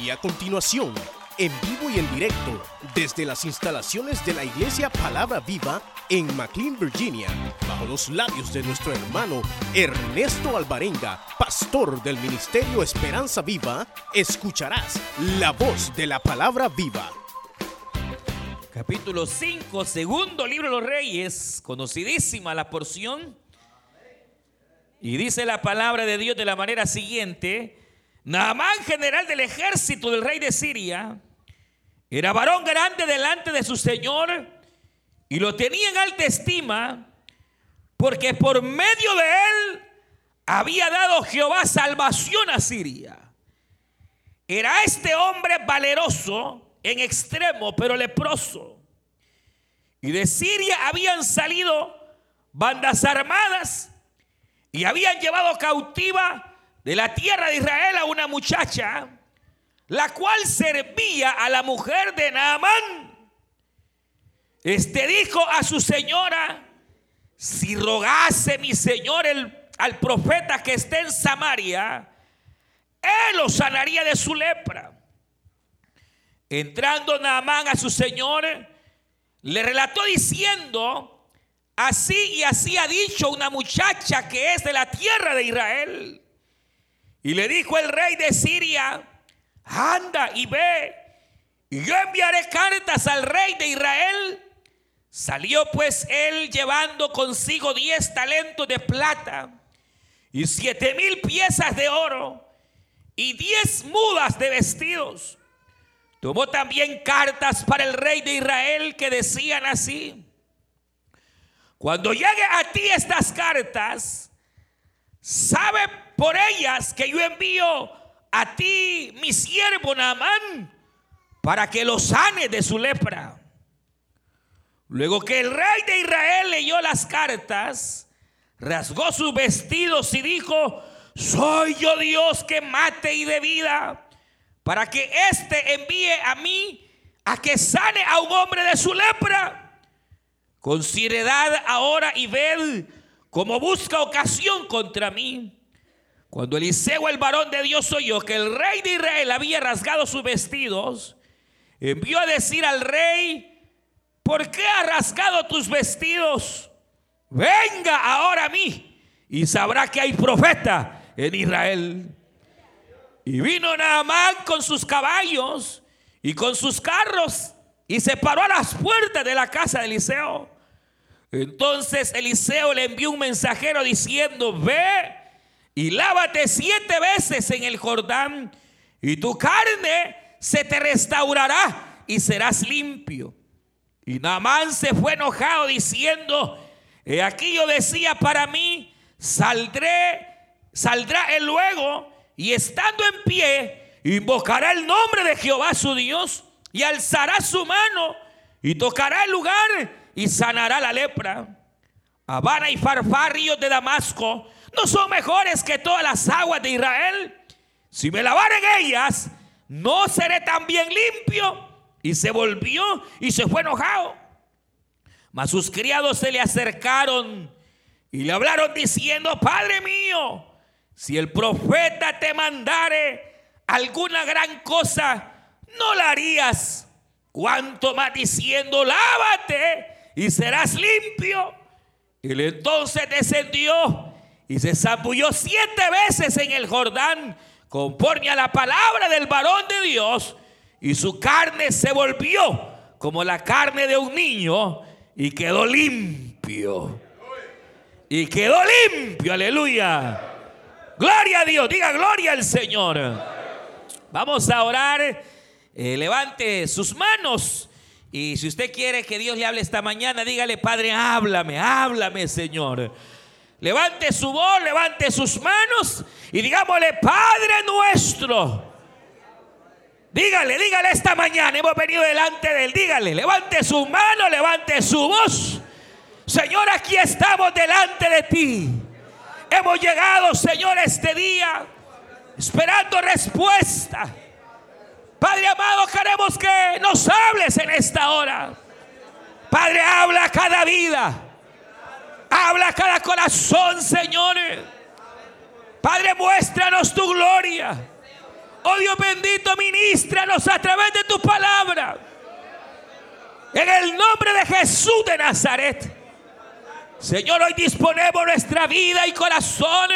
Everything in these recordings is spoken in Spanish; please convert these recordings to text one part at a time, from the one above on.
Y a continuación, en vivo y en directo, desde las instalaciones de la Iglesia Palabra Viva en McLean, Virginia, bajo los labios de nuestro hermano Ernesto Alvarenga, pastor del Ministerio Esperanza Viva, escucharás la voz de la Palabra Viva. Capítulo 5, segundo libro de los reyes, conocidísima la porción. Y dice la palabra de Dios de la manera siguiente. Naamán, general del ejército del rey de Siria, era varón grande delante de su señor y lo tenía en alta estima porque por medio de él había dado Jehová salvación a Siria. Era este hombre valeroso en extremo, pero leproso. Y de Siria habían salido bandas armadas y habían llevado cautiva de la tierra de Israel a una muchacha, la cual servía a la mujer de Naamán. Este dijo a su señora, si rogase mi señor el, al profeta que esté en Samaria, él lo sanaría de su lepra. Entrando Naamán a su señor, le relató diciendo, así y así ha dicho una muchacha que es de la tierra de Israel. Y le dijo el rey de Siria, anda y ve, y yo enviaré cartas al rey de Israel. Salió pues él llevando consigo diez talentos de plata y siete mil piezas de oro y diez mudas de vestidos. Tomó también cartas para el rey de Israel que decían así, cuando llegue a ti estas cartas, sabe por ellas que yo envío a ti, mi siervo Naamán, para que lo sane de su lepra. Luego que el rey de Israel leyó las cartas, rasgó sus vestidos y dijo, soy yo Dios que mate y de vida, para que éste envíe a mí a que sane a un hombre de su lepra. Considerad ahora y ved cómo busca ocasión contra mí. Cuando Eliseo, el varón de Dios, oyó que el rey de Israel había rasgado sus vestidos, envió a decir al rey, ¿por qué has rasgado tus vestidos? Venga ahora a mí y sabrá que hay profeta en Israel. Y vino Naamán con sus caballos y con sus carros y se paró a las puertas de la casa de Eliseo. Entonces Eliseo le envió un mensajero diciendo, ve y lávate siete veces en el Jordán y tu carne se te restaurará y serás limpio. Y Naamán se fue enojado diciendo, aquí yo decía para mí, saldré, saldrá él luego y estando en pie, invocará el nombre de Jehová su Dios y alzará su mano y tocará el lugar y sanará la lepra. Habana y Farfar, ríos de Damasco, no son mejores que todas las aguas de Israel. Si me lavaren ellas, no seré también limpio. Y se volvió y se fue enojado. Mas sus criados se le acercaron y le hablaron diciendo, Padre mío, si el profeta te mandare alguna gran cosa, no la harías. Cuanto más diciendo, lávate y serás limpio. Él entonces descendió y se zambulló siete veces en el Jordán, conforme a la palabra del varón de Dios, y su carne se volvió como la carne de un niño, y quedó limpio. Y quedó limpio, aleluya. Gloria a Dios, diga gloria al Señor. Vamos a orar. Eh, levante sus manos. Y si usted quiere que Dios le hable esta mañana, dígale, Padre, háblame, háblame, Señor. Levante su voz, levante sus manos y digámosle, Padre nuestro. Dígale, dígale esta mañana, hemos venido delante de él, dígale, levante su mano, levante su voz. Señor, aquí estamos delante de ti. Hemos llegado, Señor, este día esperando respuesta. Padre amado, queremos que nos hables en esta hora. Padre, habla cada vida. Habla cada corazón, Señor. Padre, muéstranos tu gloria. Oh Dios bendito, ministranos a través de tu palabra. En el nombre de Jesús de Nazaret. Señor, hoy disponemos nuestra vida y corazón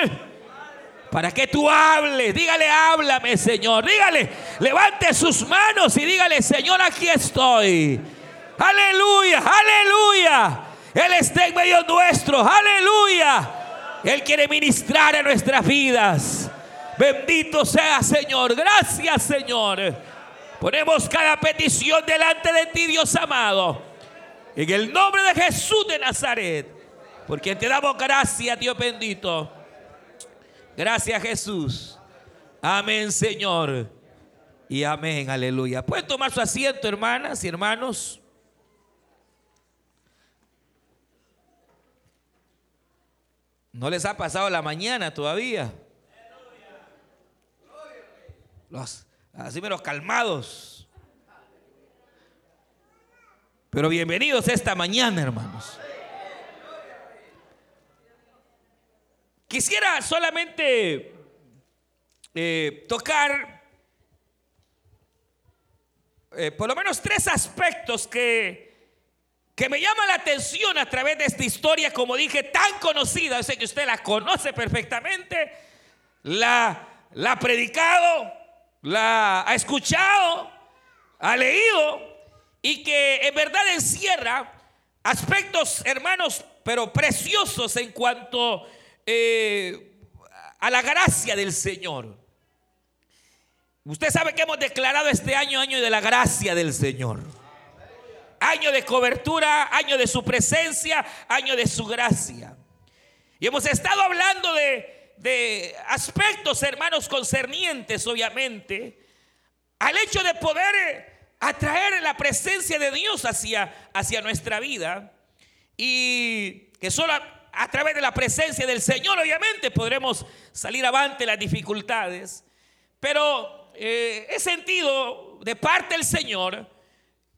para que tú hables. Dígale, háblame, Señor. Dígale, levante sus manos y dígale, Señor, aquí estoy. Aleluya, aleluya. Él está en medio nuestro. Aleluya. Él quiere ministrar en nuestras vidas. Bendito sea, Señor. Gracias, Señor. Ponemos cada petición delante de ti, Dios amado. En el nombre de Jesús de Nazaret. Porque te damos gracias, Dios bendito. Gracias, Jesús. Amén, Señor. Y amén, aleluya. Pueden tomar su asiento, hermanas y hermanos. ¿No les ha pasado la mañana todavía? Los, así menos calmados. Pero bienvenidos esta mañana, hermanos. Quisiera solamente eh, tocar eh, por lo menos tres aspectos que, que me llaman la atención a través de esta historia, como dije, tan conocida. sé que usted la conoce perfectamente, la, la ha predicado, la ha escuchado, ha leído y que en verdad encierra aspectos, hermanos, pero preciosos en cuanto eh, a la gracia del Señor. Usted sabe que hemos declarado este año año de la gracia del Señor. Año de cobertura, año de su presencia, año de su gracia. Y hemos estado hablando de, de aspectos, hermanos, concernientes, obviamente, al hecho de poder atraer la presencia de Dios hacia, hacia nuestra vida. Y que solo a través de la presencia del Señor, obviamente, podremos salir avante las dificultades. Pero eh, he sentido de parte del Señor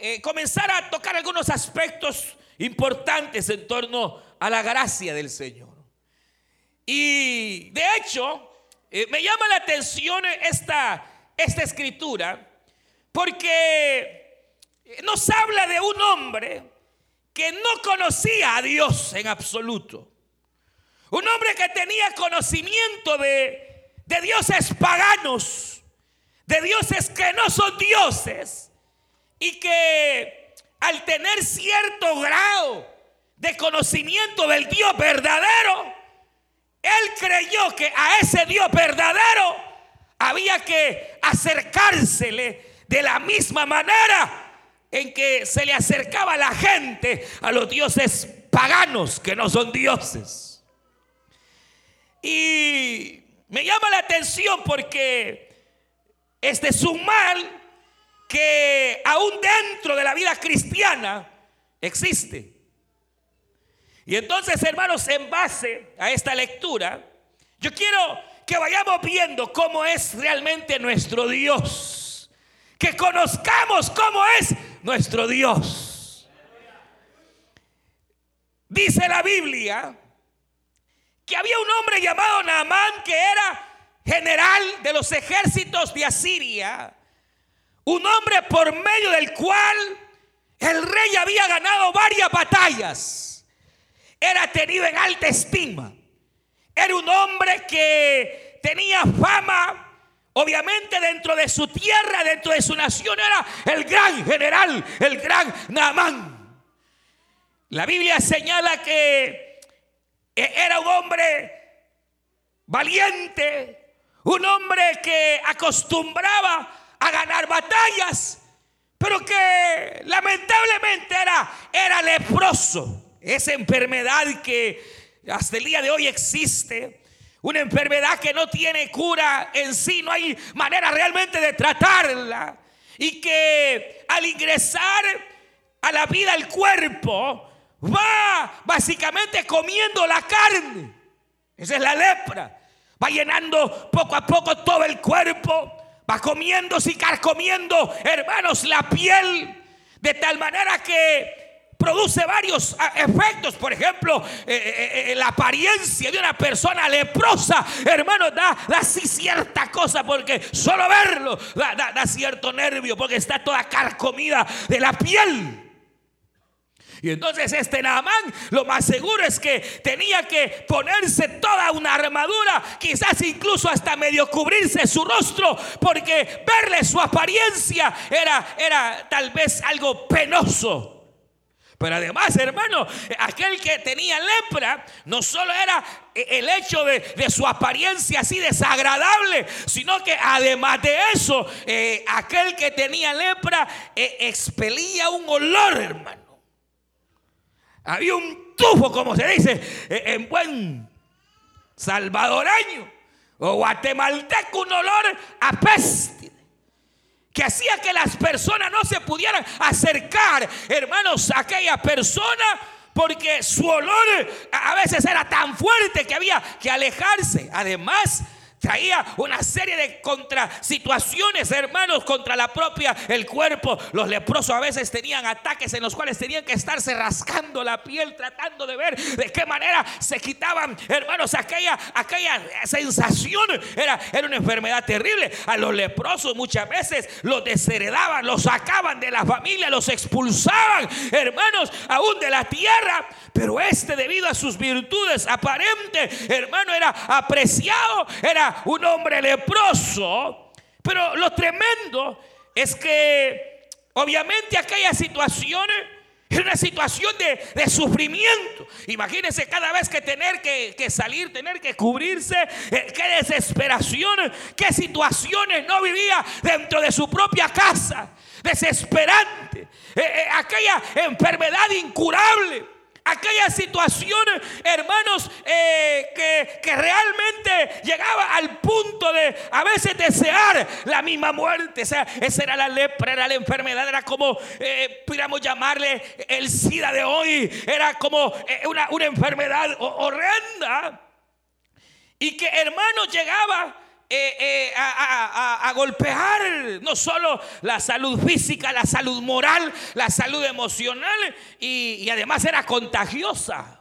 eh, comenzar a tocar algunos aspectos importantes en torno a la gracia del Señor. Y de hecho, eh, me llama la atención esta, esta escritura porque nos habla de un hombre que no conocía a Dios en absoluto. Un hombre que tenía conocimiento de, de dioses paganos, de dioses que no son dioses, y que al tener cierto grado de conocimiento del Dios verdadero, él creyó que a ese Dios verdadero había que acercársele de la misma manera en que se le acercaba la gente a los dioses paganos que no son dioses. Y me llama la atención porque este es un mal que aún dentro de la vida cristiana existe. Y entonces, hermanos, en base a esta lectura, yo quiero que vayamos viendo cómo es realmente nuestro Dios. Que conozcamos cómo es nuestro Dios. Dice la Biblia que había un hombre llamado Naamán que era general de los ejércitos de Asiria. Un hombre por medio del cual el rey había ganado varias batallas. Era tenido en alta estima. Era un hombre que tenía fama Obviamente dentro de su tierra, dentro de su nación era el gran general, el gran Naamán. La Biblia señala que era un hombre valiente, un hombre que acostumbraba a ganar batallas, pero que lamentablemente era, era leproso. Esa enfermedad que hasta el día de hoy existe una enfermedad que no tiene cura en sí, no hay manera realmente de tratarla. Y que al ingresar a la vida el cuerpo va básicamente comiendo la carne. Esa es la lepra. Va llenando poco a poco todo el cuerpo. Va comiendo, y carcomiendo, hermanos, la piel. De tal manera que produce varios ah, efectos. Por ejemplo, eh, eh, la apariencia de una persona leprosa, hermano, da, da cierta cosa porque solo verlo da cierto nervio porque está toda carcomida de la piel. Y entonces este Naamán lo más seguro es que tenía que ponerse toda una armadura, quizás incluso hasta medio cubrirse su rostro, porque verle su apariencia era, era tal vez algo penoso. Pero además, hermano, aquel que tenía lepra no solo era el hecho de, su apariencia así desagradable, sino que además de eso, eh, aquel que tenía lepra eh, expelía un olor, hermano. Había un tufo, como se dice, e, en buen salvadoreño o guatemalteco, un olor a peste que hacía que las personas no se pudieran acercar, hermanos, a aquella persona porque su olor a veces era tan fuerte que había que alejarse. Además, traía una serie de contra situaciones, hermanos, contra la propia el cuerpo. Los leprosos a veces tenían ataques en los cuales tenían que estarse rascando la piel, tratando de ver de qué manera se quitaban, hermanos, aquella, aquella sensación. Era, era una enfermedad terrible. A los leprosos muchas veces los desheredaban, los sacaban de la familia, los expulsaban, hermanos, aún de la tierra. Pero este, debido a sus virtudes aparentes, hermano, era apreciado, era un hombre leproso. Pero lo tremendo es que obviamente aquella situación era una situación de, sufrimiento. Imagínense cada vez que tener que, salir, tener que cubrirse, eh, qué desesperación, qué situaciones no vivía dentro de su propia casa. Desesperante. Eh, eh, aquella enfermedad incurable. Aquella situación, hermanos, eh, que, realmente llegaba al punto de a veces desear la misma muerte. O sea, esa era la lepra, era la enfermedad, era como, eh, pudiéramos llamarle el SIDA de hoy, era como eh, una, una enfermedad horrenda. Y que hermanos llegaba eh, eh, a, golpear no solo la salud física, la salud moral, la salud emocional y, además era contagiosa.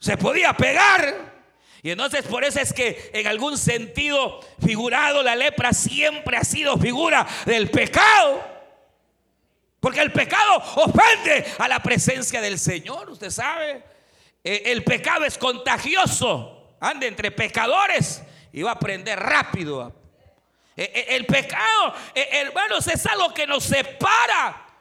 Se podía pegar. Y entonces por eso es que en algún sentido figurado la lepra siempre ha sido figura del pecado. Porque el pecado ofende a la presencia del Señor, usted sabe. Eh, el pecado es contagioso. Ande entre pecadores y va a aprender rápido. E, e, el pecado, hermanos, es algo que nos separa.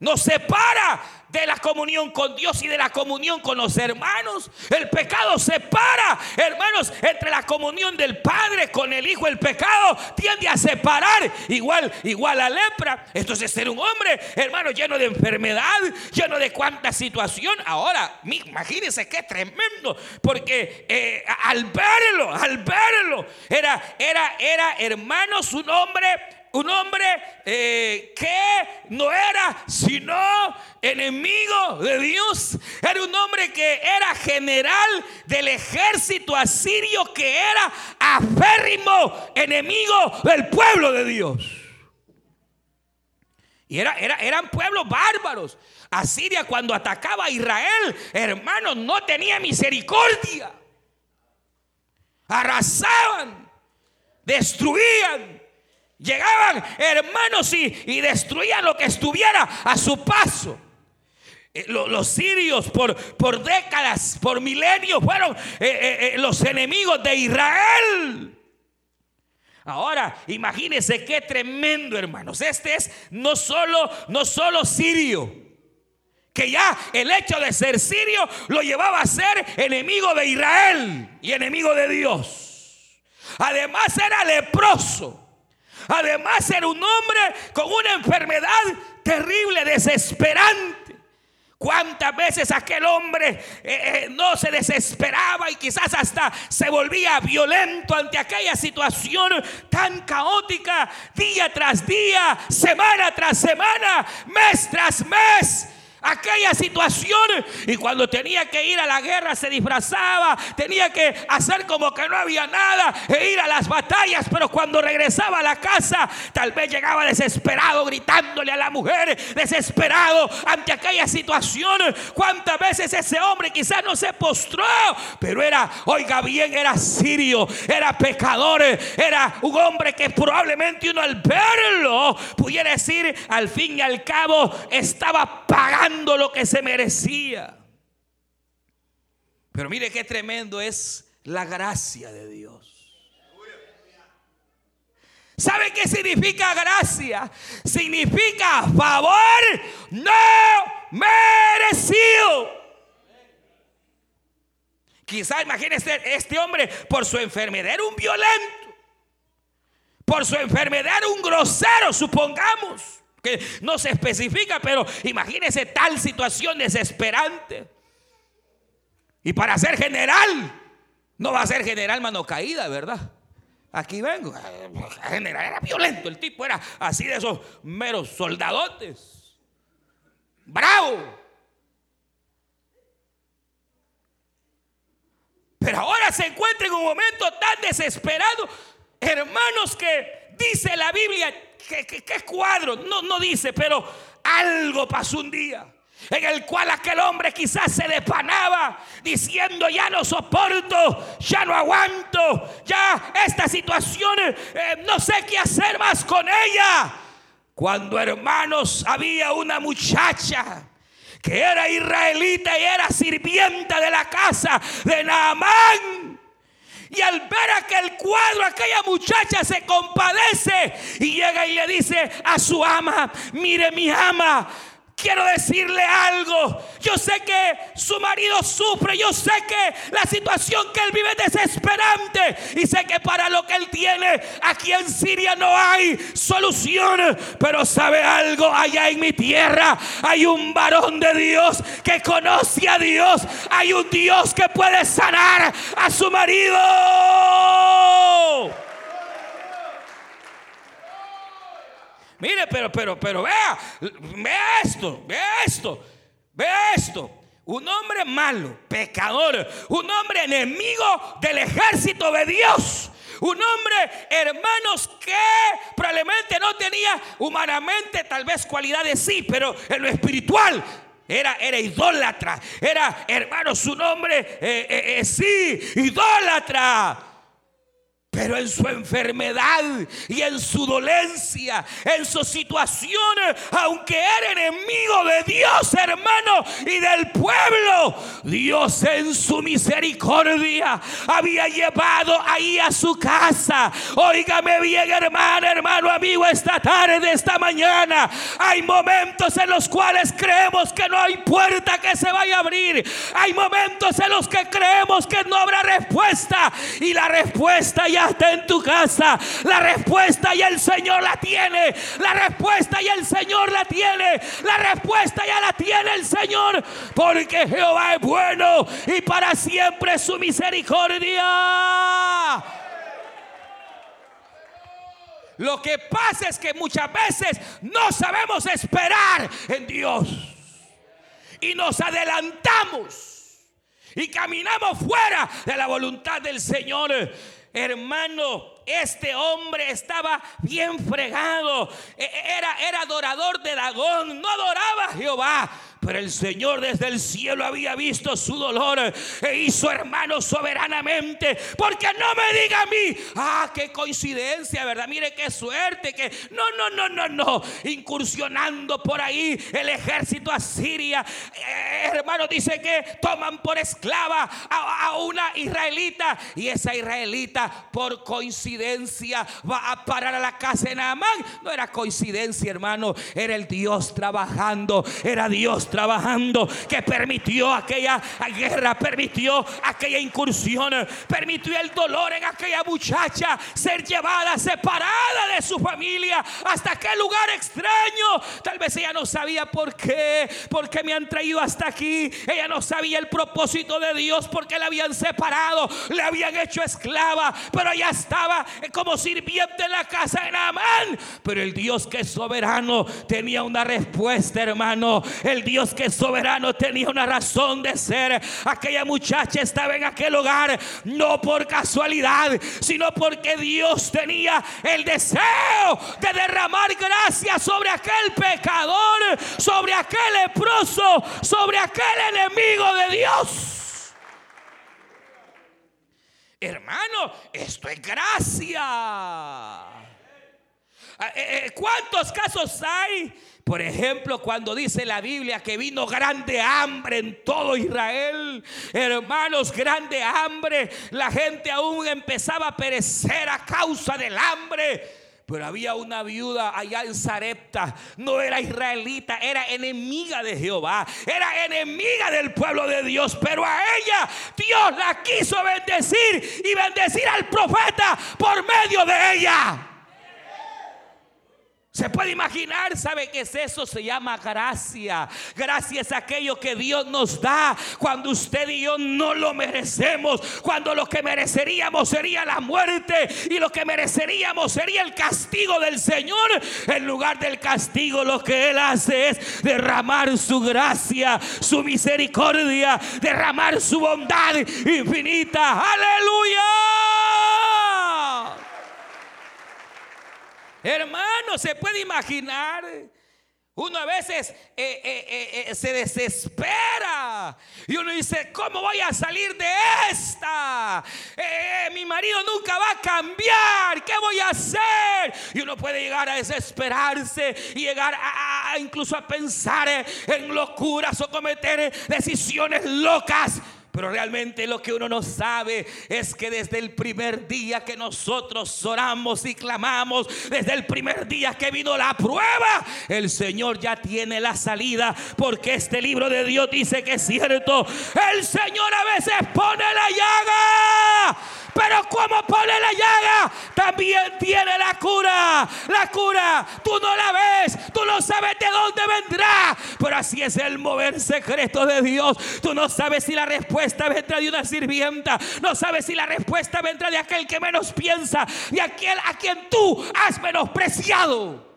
Nos separa de la comunión con Dios y de la comunión con los hermanos. El pecado separa, hermanos, entre la comunión del Padre con el Hijo. El pecado tiende a separar, igual, igual a lepra. Esto es ser un hombre, hermano, lleno de enfermedad, lleno de cuánta situación. Ahora, imagínense qué tremendo, porque eh, al verlo, al verlo, era, era, era, hermanos, un hombre un hombre eh, que no era sino enemigo de Dios. Era un hombre que era general del ejército asirio que era aférrimo enemigo del pueblo de Dios. Y era, era, eran pueblos bárbaros. Asiria cuando atacaba a Israel, hermanos, no tenía misericordia. Arrasaban, destruían. Llegaban hermanos y, destruían lo que estuviera a su paso. Eh, los, sirios por, por, décadas, por milenios, fueron eh, eh, los enemigos de Israel. Ahora, imagínense qué tremendo, hermanos. Este es no solo, no solo sirio, que ya el hecho de ser sirio lo llevaba a ser enemigo de Israel y enemigo de Dios. Además era leproso. Además era un hombre con una enfermedad terrible, desesperante. ¿Cuántas veces aquel hombre eh, eh, no se desesperaba y quizás hasta se volvía violento ante aquella situación tan caótica, día tras día, semana tras semana, mes tras mes? Aquella situación. Y cuando tenía que ir a la guerra se disfrazaba, tenía que hacer como que no había nada e ir a las batallas, pero cuando regresaba a la casa tal vez llegaba desesperado gritándole a la mujer, desesperado ante aquella situación. ¿Cuántas veces ese hombre quizás no se postró, pero era, oiga bien, era sirio, era pecador, era un hombre que probablemente uno al verlo pudiera decir, al fin y al cabo estaba pagando lo que se merecía. Pero mire qué tremendo es la gracia de Dios. ¿Sabe qué significa gracia? Significa favor no merecido. Quizá imagínese este hombre por su enfermedad era un violento. Por su enfermedad un grosero, supongamos que no se especifica, pero imagínese tal situación desesperante. Y para ser general, no va a ser general mano caída, ¿verdad? Aquí vengo. General era violento, el tipo era así de esos meros soldadotes. Bravo. Pero ahora se encuentra en un momento tan desesperado, hermanos, que dice la Biblia ¿Qué, cuadro? No, no dice, pero algo pasó un día en el cual aquel hombre quizás se depanaba diciendo ya no soporto, ya no aguanto, ya esta situación eh, no sé qué hacer más con ella. Cuando hermanos había una muchacha que era israelita y era sirvienta de la casa de Naamán y al ver aquel cuadro, aquella muchacha se compadece y llega y le dice a su ama, mire mi ama, quiero decirle algo. Yo sé que su marido sufre, yo sé que la situación que él vive es desesperante y sé que para lo que él tiene aquí en Siria no hay solución. Pero sabe algo, allá en mi tierra hay un varón de Dios que conoce a Dios. Hay un Dios que puede sanar a su marido. Mire, pero, pero, pero vea, vea esto, vea esto, vea esto. Un hombre malo, pecador, un hombre enemigo del ejército de Dios. Un hombre, hermanos, que probablemente no tenía humanamente tal vez cualidades sí, pero en lo espiritual era, era idólatra. Era, hermanos, su nombre eh, eh, eh, sí, idólatra. Pero en su enfermedad y en su dolencia, en su situación, aunque era enemigo de Dios, hermano, y del pueblo, Dios en su misericordia había llevado ahí a su casa. Óigame bien, hermano, hermano, amigo, esta tarde, esta mañana, hay momentos en los cuales creemos que no hay puerta que se vaya a abrir. Hay momentos en los que creemos que no habrá respuesta. Y la respuesta ya está en tu casa. La respuesta ya el Señor la tiene. La respuesta ya el Señor la tiene. La respuesta ya la tiene el Señor. Porque Jehová es bueno y para siempre su misericordia. Lo que pasa es que muchas veces no sabemos esperar en Dios. Y nos adelantamos. Y caminamos fuera de la voluntad del Señor. Hermano, este hombre estaba bien fregado. E, e, era, era adorador de Dagón. No adoraba a Jehová. Pero el Señor desde el cielo había visto su dolor e hizo hermano soberanamente. Porque no me diga a mí, ah, qué coincidencia, ¿verdad? Mire qué suerte que no, no, no, no, no. Incursionando por ahí el ejército asiria. Eh, hermano, dice que toman por esclava a, a una israelita. Y esa israelita, por coincidencia, va a parar a la casa de Naamán. No era coincidencia, hermano. Era el Dios trabajando. Era Dios trabajando, que permitió aquella guerra, permitió aquella incursión, permitió el dolor en aquella muchacha ser llevada, separada de su familia hasta aquel lugar extraño. Tal vez ella no sabía por qué, por qué me han traído hasta aquí. Ella no sabía el propósito de Dios porque la habían separado, le habían hecho esclava, pero ella estaba como sirviente en la casa de Naamán. Pero el Dios que es soberano tenía una respuesta, hermano. El Dios que es soberano tenía una razón de ser. Aquella muchacha estaba en aquel hogar no por casualidad, sino porque Dios tenía el deseo de derramar gracia sobre aquel pecador, sobre aquel leproso, sobre aquel enemigo de Dios. Hermano, esto es gracia. Ah, eh, eh, ¿Cuántos casos hay? Por ejemplo, cuando dice la Biblia que vino grande hambre en todo Israel, hermanos, grande hambre, la gente aún empezaba a perecer a causa del hambre. Pero había una viuda allá en Sarepta, no era israelita, era enemiga de Jehová, era enemiga del pueblo de Dios, pero a ella Dios la quiso bendecir y bendecir al profeta por medio de ella. Se puede imaginar, ¿sabe qué es eso? Se llama gracia. Gracia es aquello que Dios nos da cuando usted y yo no lo merecemos. Cuando lo que mereceríamos sería la muerte y lo que mereceríamos sería el castigo del Señor. En lugar del castigo lo que Él hace es derramar su gracia, su misericordia, derramar su bondad infinita. Aleluya. Hermano, se puede imaginar. Uno a veces eh, eh, eh, se desespera y uno dice, ¿cómo voy a salir de esta? mi marido nunca va a cambiar, ¿qué voy a hacer? Y uno puede llegar a desesperarse y llegar a incluso a pensar en locuras o cometer decisiones locas. Pero realmente lo que uno no sabe es que desde el primer día que nosotros oramos y clamamos, desde el primer día que vino la prueba, el Señor ya tiene la salida. Porque este libro de Dios dice que es cierto. El Señor a veces pone la llaga pero como pone la llaga, también tiene la cura. La cura, tú no la ves, tú no sabes de dónde vendrá. Pero así es el mover secreto de Dios. Tú no sabes si la respuesta vendrá de una sirvienta. No sabes si la respuesta vendrá de aquel que menos piensa. De aquel a quien tú has menospreciado.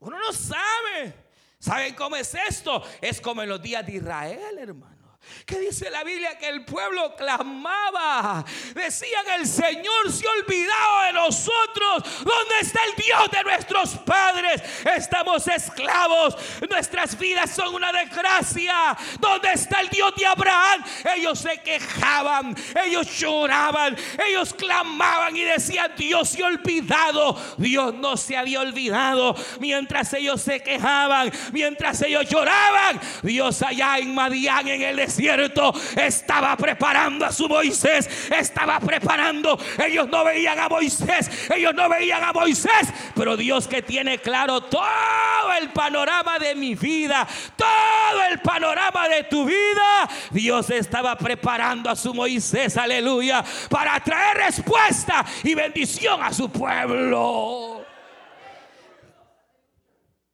Uno no sabe. ¿Saben cómo es esto? Es como en los días de Israel, hermano. ¿Qué dice la Biblia? Que el pueblo clamaba. Decían, el Señor se ha olvidado de nosotros. ¿Dónde está el Dios de nuestros padres? Estamos esclavos. Nuestras vidas son una desgracia. ¿Dónde está el Dios de Abraham? Ellos se quejaban, ellos lloraban, ellos clamaban y decían, Dios se ha olvidado. Dios no se había olvidado. Mientras ellos se quejaban, mientras ellos lloraban, Dios allá en Madián, en el desierto estaba preparando a su Moisés, estaba preparando. Ellos no veían a Moisés, ellos no veían a Moisés, pero Dios que tiene claro todo el panorama de mi vida, todo el panorama de tu vida, Dios estaba preparando a su Moisés, aleluya, para traer respuesta y bendición a su pueblo.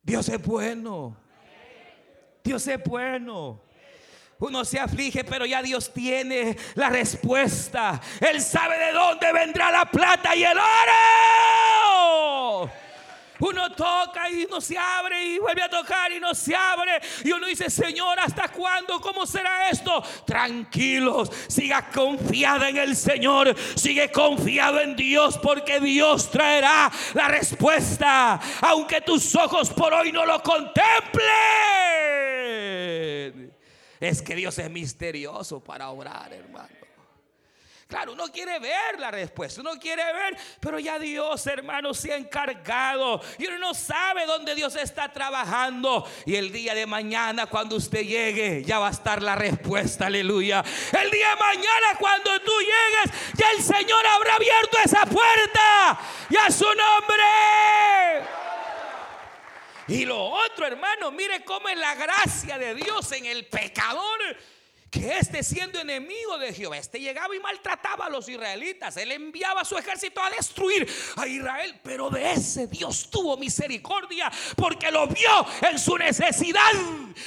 Dios es bueno. Dios es bueno. Uno se aflige, pero ya Dios tiene la respuesta. Él sabe de dónde vendrá la plata y el oro. Uno toca y no se abre y vuelve a tocar y no se abre. Y uno dice, Señor, ¿hasta cuándo? ¿Cómo será esto? Tranquilos, siga confiada en el Señor, sigue confiado en Dios porque Dios traerá la respuesta, aunque tus ojos por hoy no lo contemplen. Es que Dios es misterioso para obrar, hermano. Claro, uno quiere ver la respuesta, uno quiere ver, pero ya Dios, hermano, se ha encargado y uno no sabe dónde Dios está trabajando. Y el día de mañana, cuando usted llegue, ya va a estar la respuesta, aleluya. El día de mañana, cuando tú llegues, ya el Señor habrá abierto esa puerta y a su nombre. Y lo otro, hermano, mire cómo es la gracia de Dios en el pecador. Que este siendo enemigo de Jehová, este llegaba y maltrataba a los israelitas, él enviaba a su ejército a destruir a Israel, pero de ese Dios tuvo misericordia porque lo vio en su necesidad.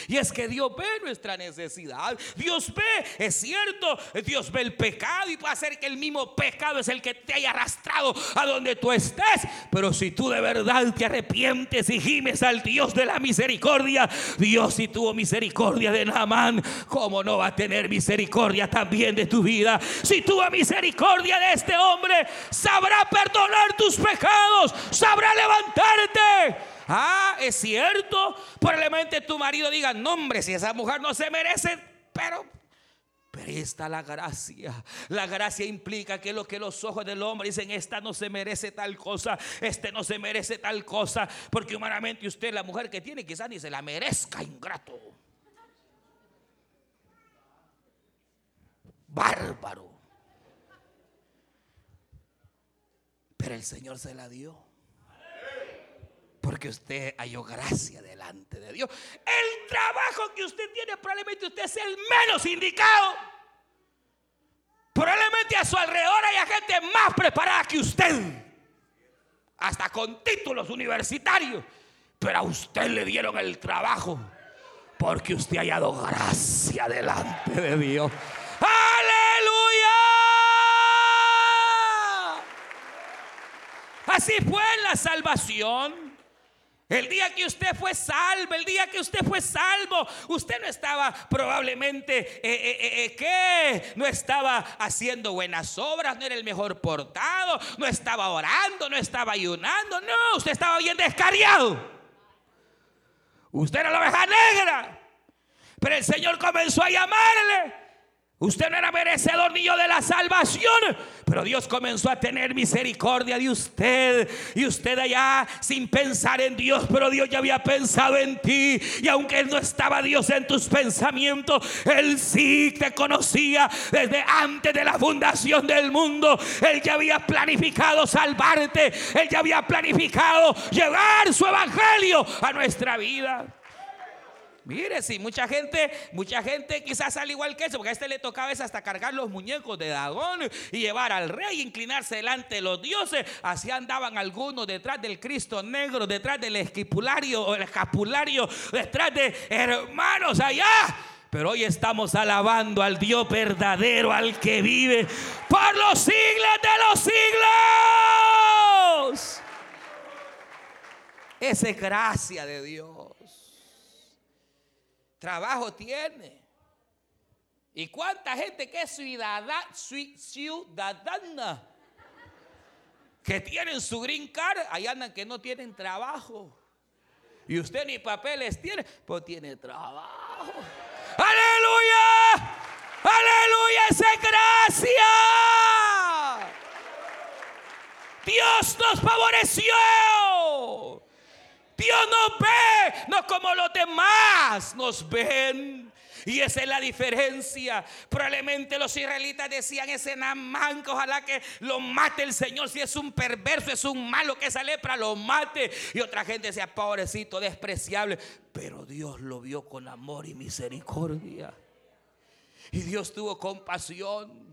Y es que Dios ve nuestra necesidad, Dios ve, es cierto, Dios ve el pecado y puede hacer que el mismo pecado es el que te haya arrastrado a donde tú estés, pero si tú de verdad te arrepientes y gimes al Dios de la misericordia, Dios si tuvo misericordia de Naamán, ¿cómo no va a tener misericordia también de tu vida. Si tuvo misericordia de este hombre, sabrá perdonar tus pecados, sabrá levantarte. Ah, es cierto. Probablemente tu marido diga, no hombre, si esa mujer no se merece, pero pero está la gracia. La gracia implica que lo que los ojos del hombre dicen, esta no se merece tal cosa, este no se merece tal cosa, porque humanamente usted, la mujer que tiene, quizás ni se la merezca, ingrato. Bárbaro. Pero el Señor se la dio. Porque usted halló gracia delante de Dios. El trabajo que usted tiene, probablemente usted sea el menos indicado. Probablemente a su alrededor haya gente más preparada que usted. Hasta con títulos universitarios. Pero a usted le dieron el trabajo. Porque usted ha hallado gracia delante de Dios. Así fue la salvación. El día que usted fue salvo, el día que usted fue salvo, usted no estaba probablemente, eh, eh, eh, ¿qué? No estaba haciendo buenas obras, no era el mejor portado, no estaba orando, no estaba ayunando, no, usted estaba bien descariado. Usted era la oveja negra, pero el Señor comenzó a llamarle. Usted no era merecedor ni yo de la salvación, pero Dios comenzó a tener misericordia de usted. Y usted allá sin pensar en Dios, pero Dios ya había pensado en ti. Y aunque no estaba Dios en tus pensamientos, Él sí te conocía desde antes de la fundación del mundo. Él ya había planificado salvarte. Él ya había planificado llevar su evangelio a nuestra vida. Mire, sí, mucha gente, mucha gente quizás al igual que eso, porque a este le tocaba hasta cargar los muñecos de Dagón y llevar al rey, inclinarse delante de los dioses. Así andaban algunos detrás del Cristo negro, detrás del escapulario o el escapulario, detrás de hermanos allá. Pero hoy estamos alabando al Dios verdadero, al que vive por los siglos de los siglos. Esa es gracia de Dios trabajo tiene. ¿Y cuánta gente que es ciudadana, que tienen su green card, ahí andan que no tienen trabajo? Y usted ni papeles tiene, pues tiene trabajo. Aleluya, aleluya, esa gracia. Dios nos favoreció. Dios nos ve, no como los demás nos ven. Y esa es la diferencia. Probablemente los israelitas decían ese Namán ojalá que lo mate el Señor. Si es un perverso, es un malo que esa lepra lo mate. Y otra gente decía, pobrecito, despreciable. Pero Dios lo vio con amor y misericordia. Y Dios tuvo compasión.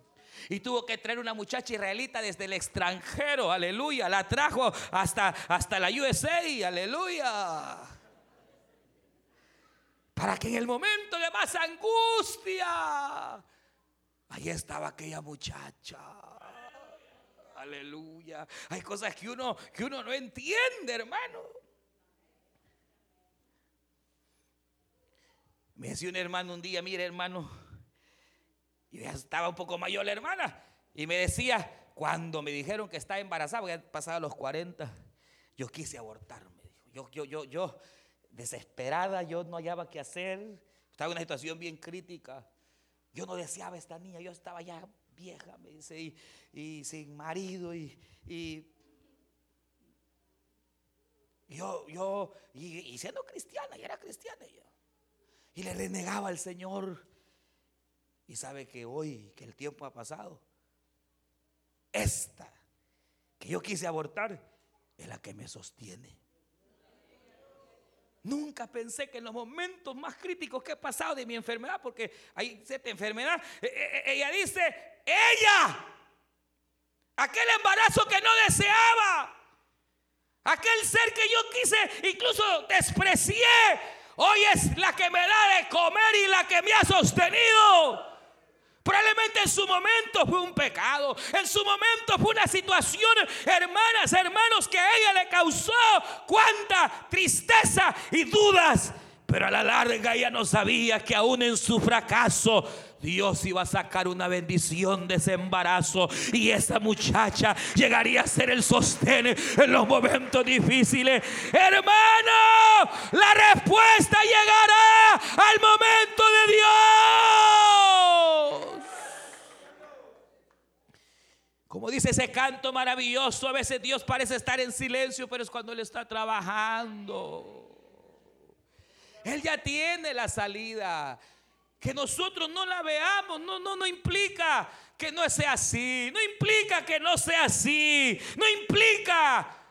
Y tuvo que traer una muchacha israelita desde el extranjero, aleluya. La trajo hasta, hasta la USA, aleluya. Para que en el momento de más angustia, ahí estaba aquella muchacha. Aleluya. Hay cosas que uno, que uno no entiende, hermano. Me decía un hermano un día, mire hermano, y ya estaba un poco mayor la hermana. Y me decía, cuando me dijeron que estaba embarazada, porque ya pasaba los 40, yo quise abortar, me dijo. Yo, yo, yo, yo, desesperada, yo no hallaba qué hacer. Estaba en una situación bien crítica. Yo no deseaba esta niña, yo estaba ya vieja, me dice, y, sin marido, y, y yo, yo, y, siendo cristiana, y era cristiana yo. Y le renegaba al Señor. Y sabe que hoy, que el tiempo ha pasado, esta que yo quise abortar es la que me sostiene. Nunca pensé que en los momentos más críticos que he pasado de mi enfermedad, porque hay cierta enfermedad, eh, eh, eh, ella dice, ella, aquel embarazo que no deseaba, aquel ser que yo quise, incluso desprecié, hoy es la que me da de comer y la que me ha sostenido. Probablemente en su momento fue un pecado, en su momento fue una situación, hermanas, hermanos, que a ella le causó cuánta tristeza y dudas. Pero a la larga ella no sabía que aún en su fracaso Dios iba a sacar una bendición de ese embarazo y esa muchacha llegaría a ser el sostén en los momentos difíciles. Hermano, la respuesta llegará al momento de Dios. Como dice ese canto maravilloso, a veces Dios parece estar en silencio, pero es cuando Él está trabajando. Él ya tiene la salida. Que nosotros no la veamos, no, no, no implica que no sea así, no implica que no sea así, no implica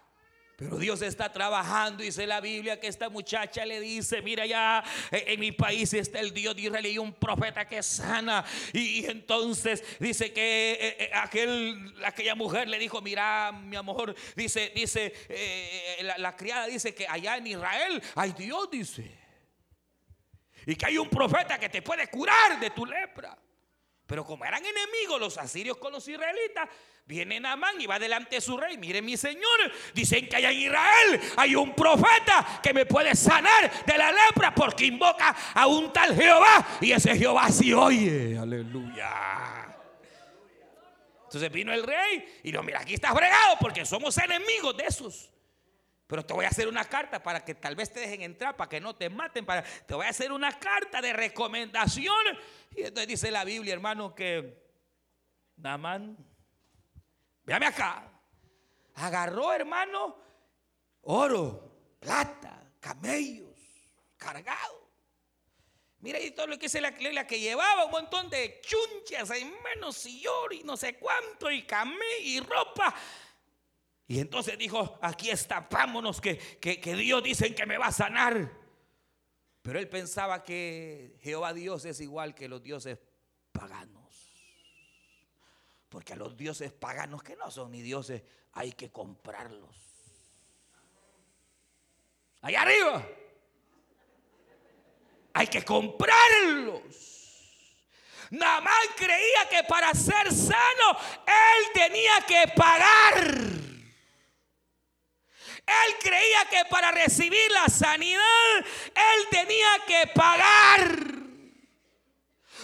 pero Dios está trabajando, dice la Biblia, que esta muchacha le dice, mira ya eh, en mi país está el Dios de Israel y un profeta que sana. Y, entonces dice que eh, eh, aquel, aquella mujer le dijo, mira mi amor, dice, dice, la criada dice que allá en Israel hay Dios, dice. Y que hay un profeta que te puede curar de tu lepra. Pero como eran enemigos los asirios con los israelitas, viene Namán y va delante de su rey. Mire mi señor, dicen que allá en Israel hay un profeta que me puede sanar de la lepra porque invoca a un tal Jehová. Y ese Jehová sí oye. Aleluya. Entonces vino el rey y dijo, mira, aquí estás fregado porque somos enemigos de esos. Pero te voy a hacer una carta para que tal vez te dejen entrar, para que no te maten. Para, te voy a hacer una carta de recomendación. Y entonces dice la Biblia, hermano, que Namán, véame acá, agarró, hermano, oro, plata, camellos, cargado. Mira y todo lo que dice la Biblia, que llevaba un montón de chunchas, menos y oro y no sé cuánto, y camello y ropa. Y entonces dijo, aquí está, vámonos, que, que, Dios dice que me va a sanar. Pero él pensaba que Jehová Dios es igual que los dioses paganos. Porque a los dioses paganos, que no son ni dioses, hay que comprarlos. Allá arriba. Hay que comprarlos. Namán creía que para ser sano, él tenía que pagar. Él creía que para recibir la sanidad, él tenía que pagar.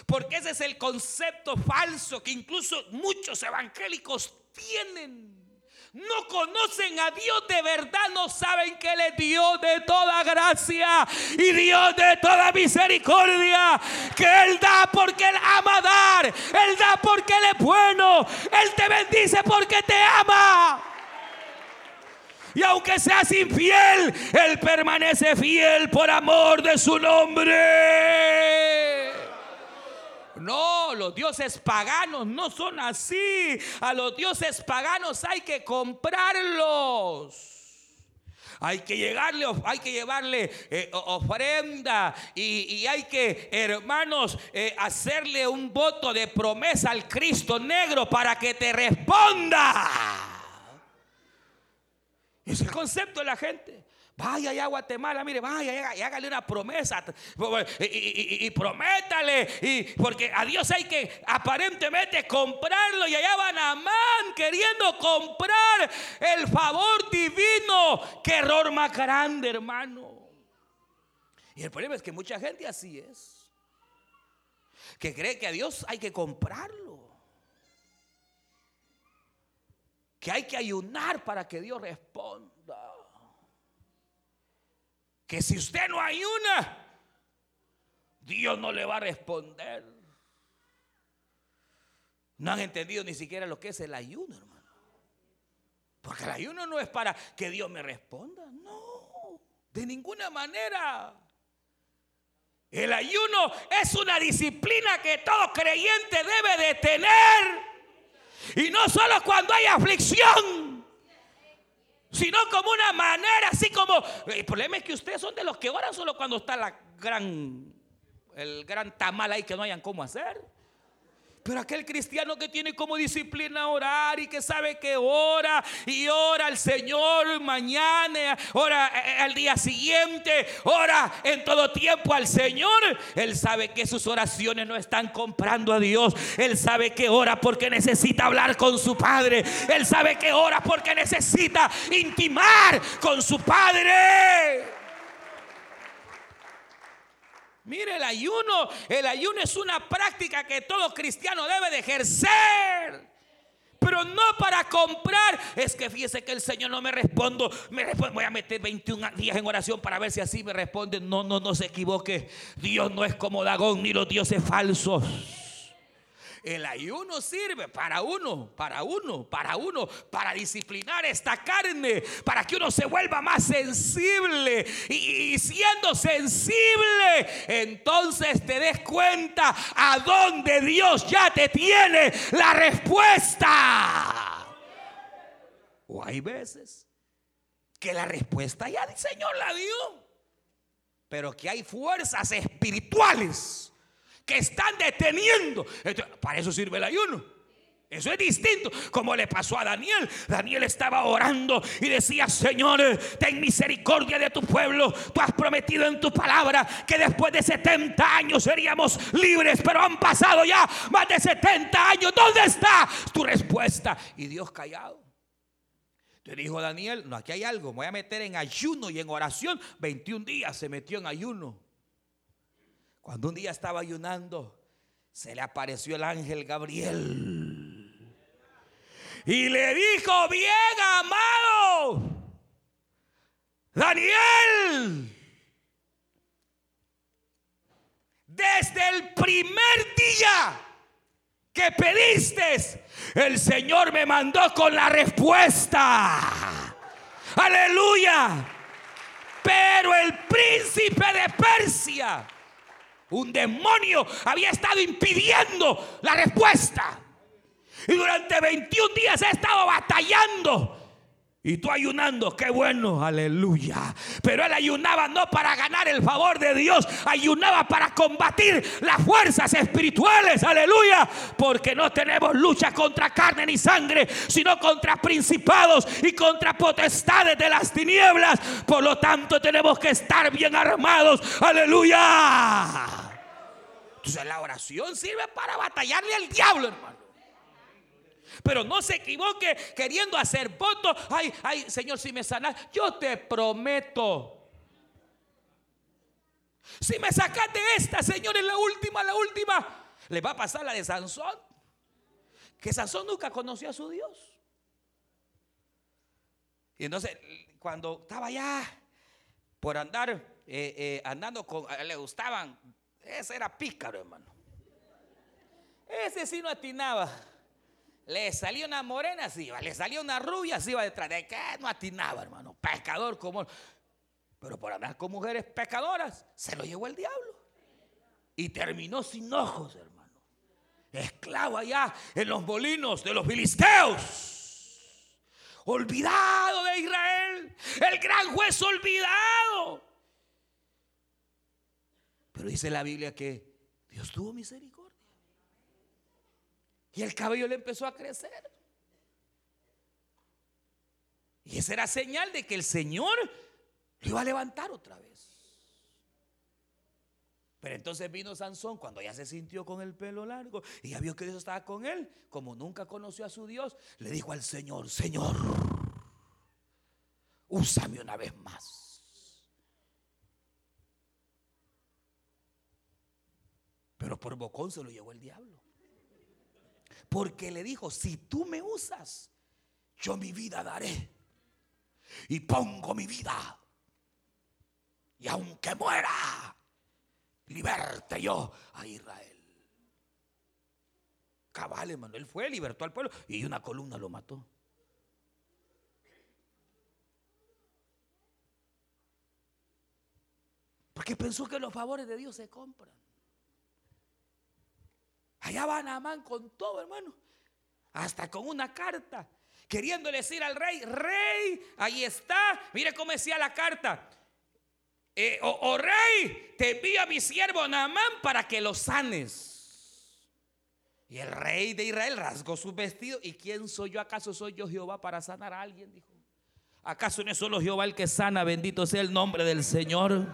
Porque ese es el concepto falso que incluso muchos evangélicos tienen. No conocen a Dios de verdad, no saben que Él es Dios de toda gracia y Dios de toda misericordia. Que Él da porque Él ama dar, Él da porque Él es bueno, Él te bendice porque te ama. Y aunque seas infiel, Él permanece fiel por amor de su nombre. No, los dioses paganos no son así. A los dioses paganos hay que comprarlos. Hay que, llegarle, hay que llevarle eh, ofrenda y, hay que, hermanos, eh, hacerle un voto de promesa al Cristo negro para que te responda. Es el concepto de la gente. Vaya allá a Guatemala, mire, vaya y hágale una promesa. Y, prométale. Y porque a Dios hay que aparentemente comprarlo. Y allá van a man queriendo comprar el favor divino. Qué error más grande, hermano. Y el problema es que mucha gente así es. Que cree que a Dios hay que comprarlo. Que hay que ayunar para que Dios responda. Que si usted no ayuna, Dios no le va a responder. No han entendido ni siquiera lo que es el ayuno, hermano. Porque el ayuno no es para que Dios me responda. No, de ninguna manera. El ayuno es una disciplina que todo creyente debe de tener. Y no solo cuando hay aflicción, sino como una manera, así como... El problema es que ustedes son de los que oran solo cuando está la gran, el gran tamal ahí que no hayan cómo hacer. Pero aquel cristiano que tiene como disciplina orar y que sabe que ora y ora al Señor mañana, ora eh, al día siguiente, ora en todo tiempo al Señor, él sabe que sus oraciones no están comprando a Dios. Él sabe que ora porque necesita hablar con su Padre. Él sabe que ora porque necesita intimar con su Padre. Mire, el ayuno, el ayuno es una práctica que todo cristiano debe de ejercer. Pero no para comprar. Es que fíjese que el Señor no me respondo. Me responde, voy a meter 21 días en oración para ver si así me responde. No, no, no se equivoque. Dios no es como Dagón ni los dioses falsos. El ayuno sirve para uno, para uno, para uno, para disciplinar esta carne, para que uno se vuelva más sensible. Y, siendo sensible, entonces te des cuenta a dónde Dios ya te tiene la respuesta. O hay veces que la respuesta ya el Señor la dio, pero que hay fuerzas espirituales que están deteniendo. para eso sirve el ayuno. Eso es distinto, como le pasó a Daniel. Daniel estaba orando y decía, Señor, ten misericordia de tu pueblo. Tú has prometido en tu palabra que después de 70 años seríamos libres, pero han pasado ya más de 70 años. ¿Dónde está tu respuesta? Y Dios callado. Te dijo Daniel, no, aquí hay algo, me voy a meter en ayuno y en oración. 21 días se metió en ayuno. Cuando un día estaba ayunando, se le apareció el ángel Gabriel. Y le dijo, bien amado, Daniel, desde el primer día que pediste, el Señor me mandó con la respuesta. Aleluya. Pero el príncipe de Persia un demonio había estado impidiendo la respuesta. Y durante 21 días he estado batallando. Y tú ayunando, qué bueno, aleluya. Pero él ayunaba no para ganar el favor de Dios, ayunaba para combatir las fuerzas espirituales, aleluya. Porque no tenemos lucha contra carne ni sangre, sino contra principados y contra potestades de las tinieblas. Por lo tanto, tenemos que estar bien armados, aleluya. Entonces la oración sirve para batallarle al diablo, hermano. Pero no se equivoque queriendo hacer votos. Ay, ay, Señor, si me sanas, yo te prometo. Si me sacaste esta, Señor, es la última, la última. Le va a pasar la de Sansón. Que Sansón nunca conoció a su Dios. Y entonces, cuando estaba allá por andar, eh, eh, andando con, le gustaban, ese era pícaro, hermano. Ese sí no atinaba. Le salió una morena, sí iba. Le salió una rubia, sí iba detrás. De que no atinaba, hermano. Pescador como. Pero por andar con mujeres pecadoras, se lo llevó el diablo. Y terminó sin ojos, hermano. Esclavo allá en los molinos de los filisteos. Olvidado de Israel. El gran juez olvidado. Pero dice la Biblia que Dios tuvo misericordia. Y el cabello le empezó a crecer. Y esa era señal de que el Señor lo iba a levantar otra vez. Pero entonces vino Sansón cuando ya se sintió con el pelo largo y ya vio que Dios estaba con él, como nunca conoció a su Dios, le dijo al Señor, Señor, úsame una vez más. Pero por bocón se lo llevó el diablo. Porque le dijo, si tú me usas, yo mi vida daré. Y pongo mi vida. Y aunque muera, liberte yo a Israel. Cabal, hermano, él fue, libertó al pueblo y una columna lo mató. Porque pensó que los favores de Dios se compran. Allá va Namán con todo, hermano. Hasta con una carta queriendo decir al rey, rey, ahí está, mire cómo decía la carta. Eh, oh, oh, rey, te envío a mi siervo Naamán para que lo sanes. Y el rey de Israel rasgó su vestido. ¿Y quién soy yo? ¿Acaso soy yo Jehová para sanar a alguien? Dijo. ¿Acaso no es solo Jehová el que sana? Bendito sea el nombre del Señor.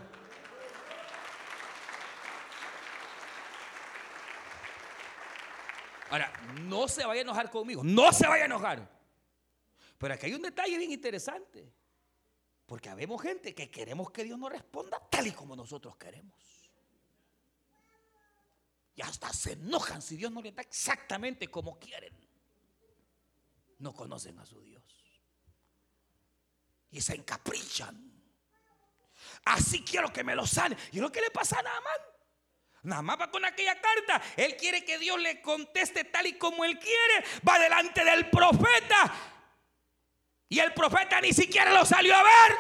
Ahora, no se vaya a enojar conmigo. No se vaya a enojar. Pero aquí hay un detalle bien interesante. Porque habemos gente que queremos que Dios nos responda tal y como nosotros queremos. Y hasta se enojan si Dios no les da exactamente como quieren. No conocen a su Dios. Y se encaprichan. Así quiero que me lo sane. ¿Y lo que le pasa a Naaman? Naaman va con aquella carta. Él quiere que Dios le conteste tal y como él quiere. Va delante del profeta. Y el profeta ni siquiera lo salió a ver.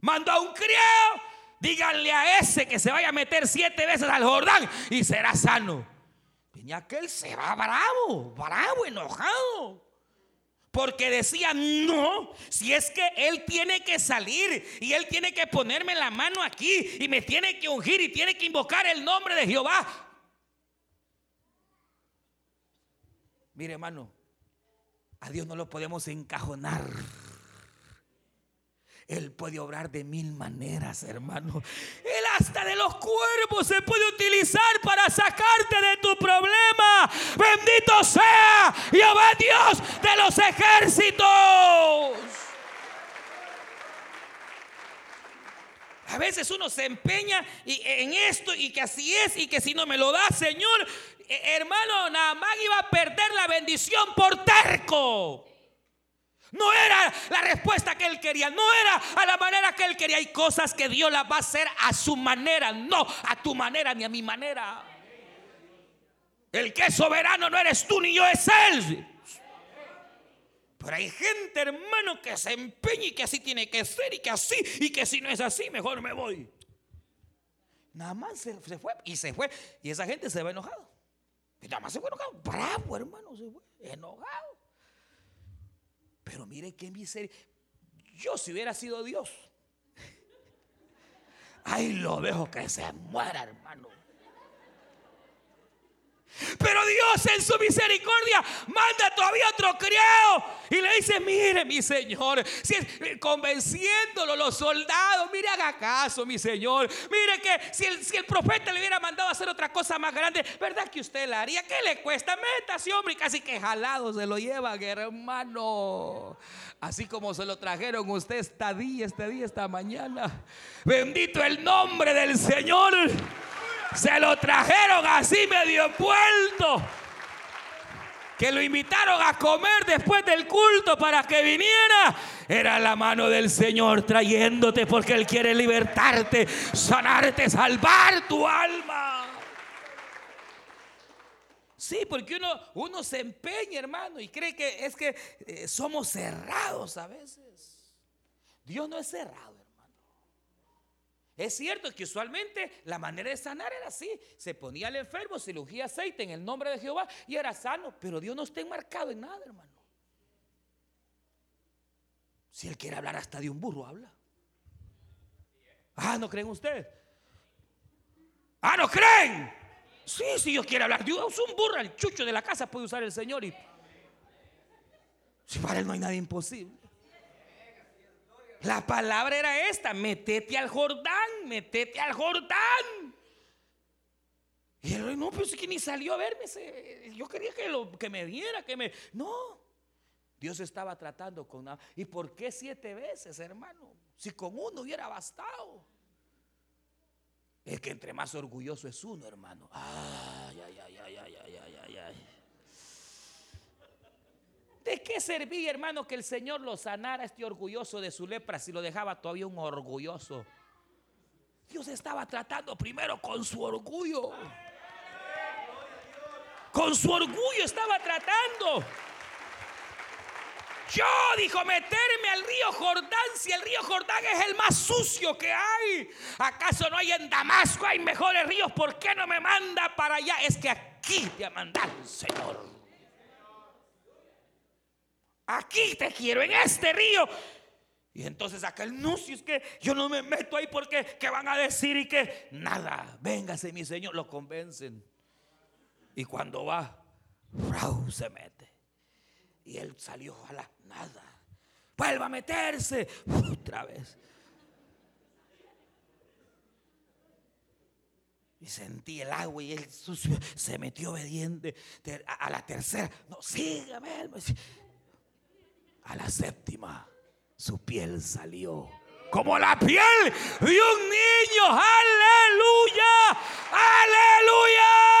Mandó a un criado Díganle a ese que se vaya a meter siete veces al Jordán y será sano. Venía aquel se va bravo, bravo, enojado. Porque decía, no, si es que él tiene que salir y él tiene que ponerme la mano aquí y me tiene que ungir y tiene que invocar el nombre de Jehová. Mire hermano, a Dios no lo podemos encajonar. Él puede obrar de mil maneras, hermano. Él hasta de los cuervos se puede utilizar para sacarte de tu problema. Bendito sea Jehová Dios de los ejércitos. A veces uno se empeña en esto y que así es y que si no me lo da, Señor, eh, hermano, nada más iba a perder la bendición por terco. No era la respuesta que él quería, no era a la manera que él quería. Hay cosas que Dios las va a hacer a su manera, no a tu manera ni a mi manera. El que es soberano no eres tú ni yo, es Él. Pero hay gente, hermano, que se empeña y que así tiene que ser y que así, y que si no es así, mejor me voy. Nada más se, fue y se fue. Y esa gente se va enojado. Y nada más se fue enojado. Bravo, hermano, se fue enojado. Pero mire qué miseria. Yo si hubiera sido Dios, ahí lo dejo que se muera, hermano. Pero Dios en su misericordia manda todavía otro criado y le dice, mire mi Señor, si eh, convenciéndolo los soldados, mire haga caso mi Señor, mire que si el, si el profeta le hubiera mandado a hacer otra cosa más grande, ¿verdad que usted la haría? ¿Qué le cuesta? Métase hombre y casi que jalado se lo lleva hermano. Así como se lo trajeron usted esta día, este día, esta mañana. Bendito el nombre del Señor. Se lo trajeron así medio envuelto. Que lo invitaron a comer después del culto para que viniera. Era la mano del Señor trayéndote porque Él quiere libertarte, sanarte, salvar tu alma. Sí, porque uno, uno se empeña, hermano, y cree que es que eh, somos cerrados a veces. Dios no es cerrado. Es cierto que usualmente la manera de sanar era así. Se ponía al enfermo, se ungía aceite en el nombre de Jehová y era sano. Pero Dios no está enmarcado en nada, hermano. Si Él quiere hablar hasta de un burro, habla. Ah, ¿no creen ustedes? Ah, ¿no creen? Sí, si Dios quiere hablar. Dios un burro, el chucho de la casa puede usar el Señor. Y si para Él no hay nada imposible. La palabra era esta, metete al Jordán, metete al Jordán. Y el rey, no, pero es que ni salió a verme. Yo quería que, lo, que me diera, que me... No, Dios estaba tratando con... ¿Y por qué siete veces, hermano? Si con uno hubiera bastado. Es que entre más orgulloso es uno, hermano. Ay, ay, ay, ay, ay, ay, ay, ay. ¿De qué servía, hermano, que el Señor lo sanara este orgulloso de su lepra si lo dejaba todavía un orgulloso? Dios estaba tratando primero con su orgullo. Con su orgullo estaba tratando. Yo, dijo, meterme al río Jordán, si el río Jordán es el más sucio que hay. ¿Acaso no hay en Damasco, hay mejores ríos? ¿Por qué no me manda para allá? Es que aquí te ha mandado Señor. Aquí te quiero, en este río. Y entonces aquel no, si es que yo no me meto ahí porque ¿qué van a decir y que nada, véngase mi Señor, lo convencen. Y cuando va, Frau se mete. Y él salió la nada. Vuelva a meterse otra vez. Y sentí el agua y él sucio se metió obediente a, la tercera. No, sígame. A la séptima, su piel salió como la piel de un niño. Aleluya. Aleluya.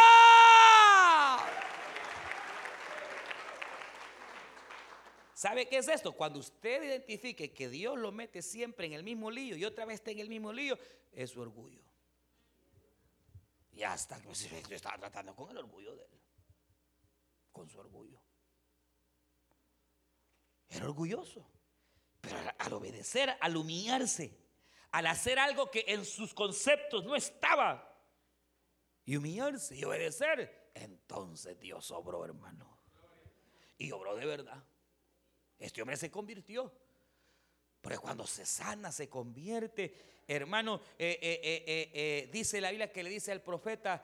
¿Sabe qué es esto? Cuando usted identifique que Dios lo mete siempre en el mismo lío y otra vez está en el mismo lío, es su orgullo. Y hasta que yo estaba tratando con el orgullo de él. Con su orgullo. Era orgulloso. Pero al, obedecer, al humillarse, al hacer algo que en sus conceptos no estaba, y humillarse y obedecer, entonces Dios obró, hermano. Y obró de verdad. Este hombre se convirtió. Porque cuando se sana, se convierte, hermano, eh, eh, eh, dice la Biblia que le dice al profeta,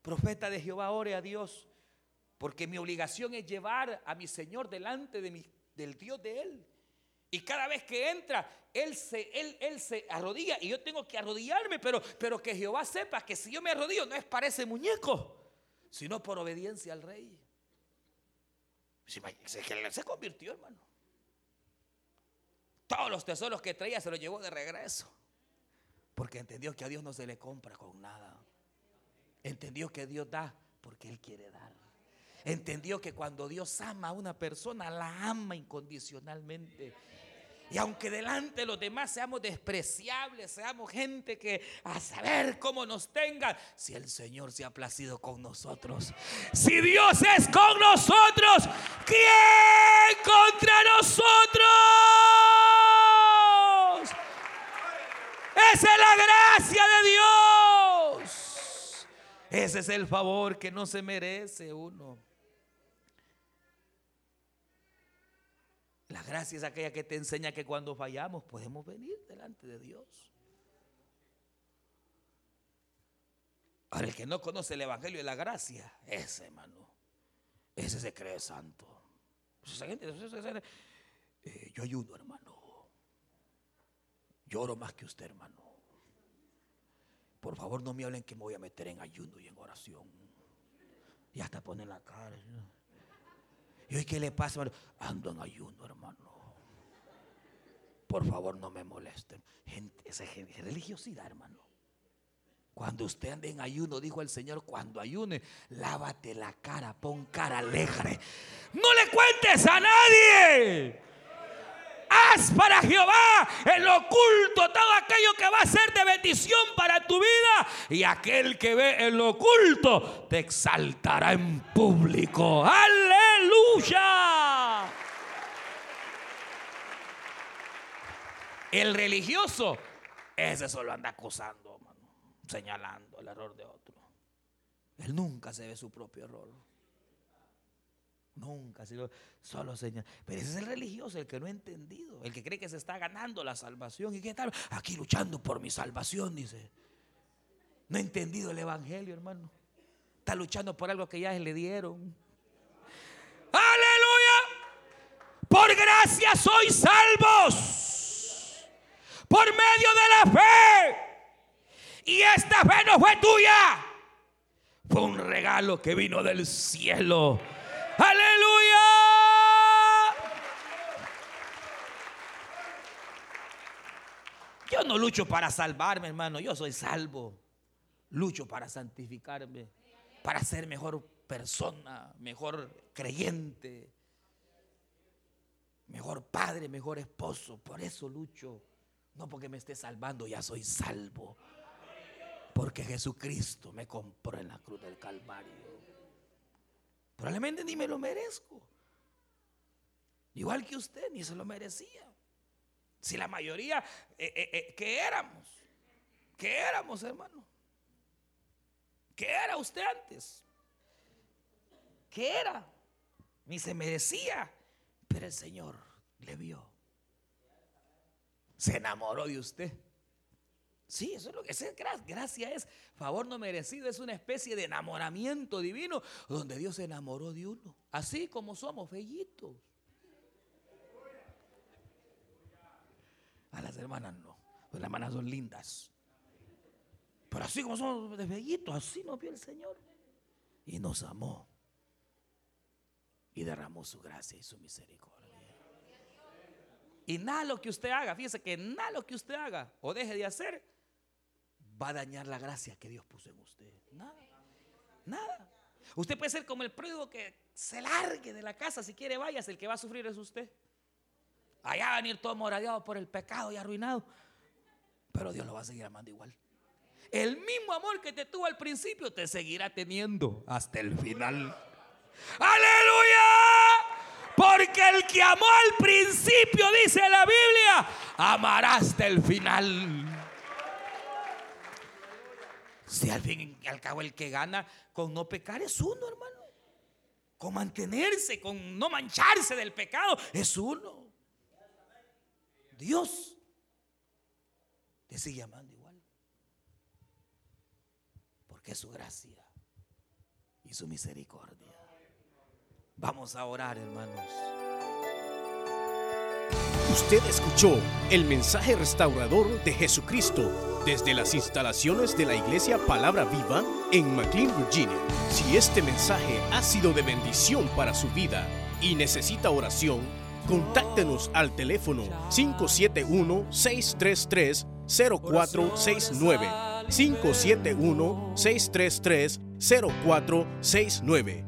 profeta de Jehová, ore a Dios, porque mi obligación es llevar a mi Señor delante del Dios de Él. Y cada vez que entra, él se, él, él se arrodilla y yo tengo que arrodillarme, pero, pero que Jehová sepa que si yo me arrodillo no es para ese muñeco, sino por obediencia al rey. Se convirtió, hermano. Todos los tesoros que traía se los llevó de regreso. Porque entendió que a Dios no se le compra con nada. Entendió que Dios da porque Él quiere dar. Entendió que cuando Dios ama a una persona, la ama incondicionalmente. Y aunque delante de los demás seamos despreciables, seamos gente que a saber cómo nos tengan, si el Señor se ha placido con nosotros, si Dios es con nosotros, ¿quién contra nosotros? Esa es la gracia de Dios. Ese es el favor que no se merece uno. La gracia es aquella que te enseña que cuando fallamos podemos venir delante de Dios. Ahora, el que no conoce el Evangelio de la gracia, ese hermano, ese se cree santo. Eh, yo ayuno, hermano. Lloro más que usted, hermano. Por favor, no me hablen que me voy a meter en ayuno y en oración. Y hasta ponen la cara. ¿Y hoy qué le pasa? Ando en ayuno, hermano. Por favor, no me molesten. Gente, esa es religiosidad, hermano. Cuando usted ande en ayuno, dijo el Señor, cuando ayune, lávate la cara, pon cara alegre. No le cuentes a nadie. Haz para Jehová en lo oculto todo aquello que va a ser de bendición para tu vida. Y aquel que ve en lo oculto te exaltará en público. El religioso, ese solo anda acusando, señalando el error de otro. Él nunca se ve su propio error. Nunca, solo Señor. Pero ese es el religioso, el que no ha entendido, el que cree que se está ganando la salvación y que está aquí luchando por mi salvación, dice. No ha entendido el evangelio, hermano. Está luchando por algo que ya le dieron. Aleluya. Por gracia sois salvos. Por medio de la fe. Y esta fe no fue tuya. Fue un regalo que vino del cielo Aleluya. Yo no lucho para salvarme, hermano. Yo soy salvo. Lucho para santificarme, para ser mejor persona, mejor creyente, mejor padre, mejor esposo. Por eso lucho. No porque me esté salvando, ya soy salvo. Porque Jesucristo me compró en la cruz del Calvario. Probablemente ni me lo merezco. Igual que usted, ni se lo merecía. Si la mayoría, eh, eh, eh, ¿qué éramos? ¿Qué éramos, hermano? ¿Qué era usted antes? ¿Qué era? Ni se merecía. Pero el Señor le vio. Se enamoró de usted. Sí, eso es lo que es. Gracia es favor no merecido, es una especie de enamoramiento divino donde Dios se enamoró de uno. Así como somos, bellitos. A las hermanas no, las hermanas son lindas. Pero así como somos de así nos vio el Señor. Y nos amó. Y derramó su gracia y su misericordia. Y nada lo que usted haga, fíjese que nada lo que usted haga o deje de hacer va a dañar la gracia que Dios puso en usted. Nada. Nada. Usted puede ser como el pródigo que se largue de la casa. Si quiere, vayas. El que va a sufrir es usted. Allá va a venir todo moradeado por el pecado y arruinado. Pero Dios lo va a seguir amando igual. El mismo amor que te tuvo al principio te seguirá teniendo hasta el final. Aleluya. Porque el que amó al principio, dice la Biblia, amará hasta el final. Si al fin al cabo el que gana con no pecar es uno, hermano. Con mantenerse, con no mancharse del pecado, es uno. Dios te sigue amando igual. Porque es su gracia y su misericordia. Vamos a orar, hermanos. Usted escuchó el mensaje restaurador de Jesucristo desde las instalaciones de la iglesia Palabra Viva en McLean, Virginia. Si este mensaje ha sido de bendición para su vida y necesita oración, contáctenos al teléfono 571-633-0469. 571-633-0469.